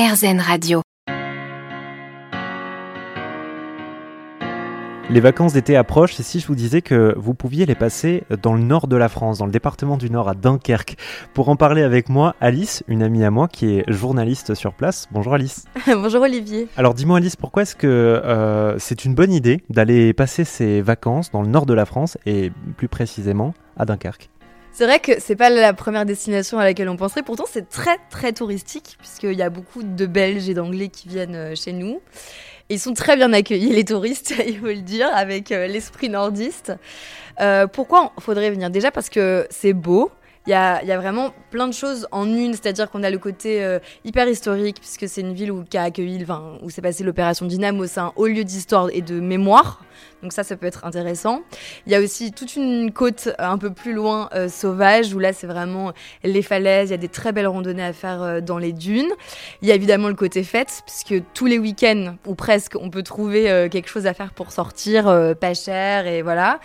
RZN Radio. Les vacances d'été approchent et si je vous disais que vous pouviez les passer dans le nord de la France, dans le département du Nord à Dunkerque. Pour en parler avec moi, Alice, une amie à moi qui est journaliste sur place. Bonjour Alice. Bonjour Olivier. Alors dis-moi Alice, pourquoi est-ce que euh, c'est une bonne idée d'aller passer ses vacances dans le nord de la France et plus précisément à Dunkerque? C'est vrai que c'est pas la première destination à laquelle on penserait. Pourtant, c'est très très touristique puisqu'il y a beaucoup de Belges et d'Anglais qui viennent euh, chez nous. ils sont très bien accueillis, les touristes, il faut le dire, avec euh, l'esprit nordiste. Euh, pourquoi il faudrait venir? Déjà parce que c'est beau. Il y, a, y a, vraiment plein de choses en une, c'est-à-dire qu'on a le côté hyper historique, puisque c'est une ville où, qui a accueilli, où s'est passé l'opération Dynamo, c'est un haut lieu d'histoire et de mémoire. Donc ça, ça peut être intéressant. Il y a aussi toute une côte euh, un peu plus loin euh, sauvage où là, c'est vraiment les falaises. Il y a des très belles randonnées à faire euh, dans les dunes. Il y a évidemment le côté fête puisque tous les week-ends ou presque, on peut trouver quelque chose à faire pour sortir, pas cher et voilà.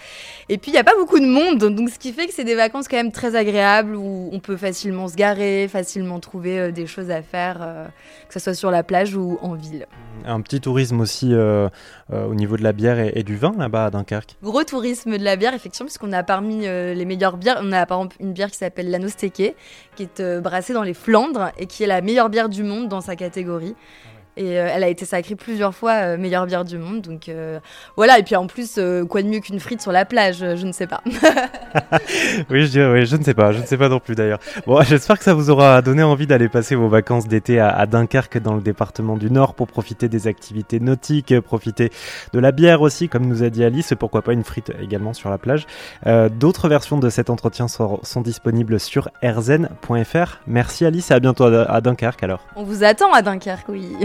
Et puis il n'y a pas beaucoup de monde, donc ce qui fait que c'est des vacances quand même très agréables où on peut facilement se garer, facilement trouver des choses à faire, que ce soit sur la plage ou en ville. Un petit tourisme aussi au niveau de la bière et du vin là-bas à Dunkerque Gros tourisme de la bière, effectivement, puisqu'on a parmi euh, les meilleures bières, on a par exemple une bière qui s'appelle l'Anosteke, qui est euh, brassée dans les Flandres et qui est la meilleure bière du monde dans sa catégorie. Et euh, elle a été sacrée plusieurs fois euh, meilleure bière du monde. Donc euh, voilà, et puis en plus, quoi de mieux qu'une frite sur la plage Je ne sais pas. oui, je dirais, oui, je ne sais pas. Je ne sais pas non plus d'ailleurs. Bon, j'espère que ça vous aura donné envie d'aller passer vos vacances d'été à, Dunkerque dans le département du Nord pour profiter des activités nautiques, profiter de la bière aussi, comme nous a dit Alice. Pourquoi pas une frite également sur la plage. D'autres versions de cet entretien sont, sont disponibles sur rzen.fr. Merci Alice et à bientôt à Dunkerque alors. On vous attend à Dunkerque, oui.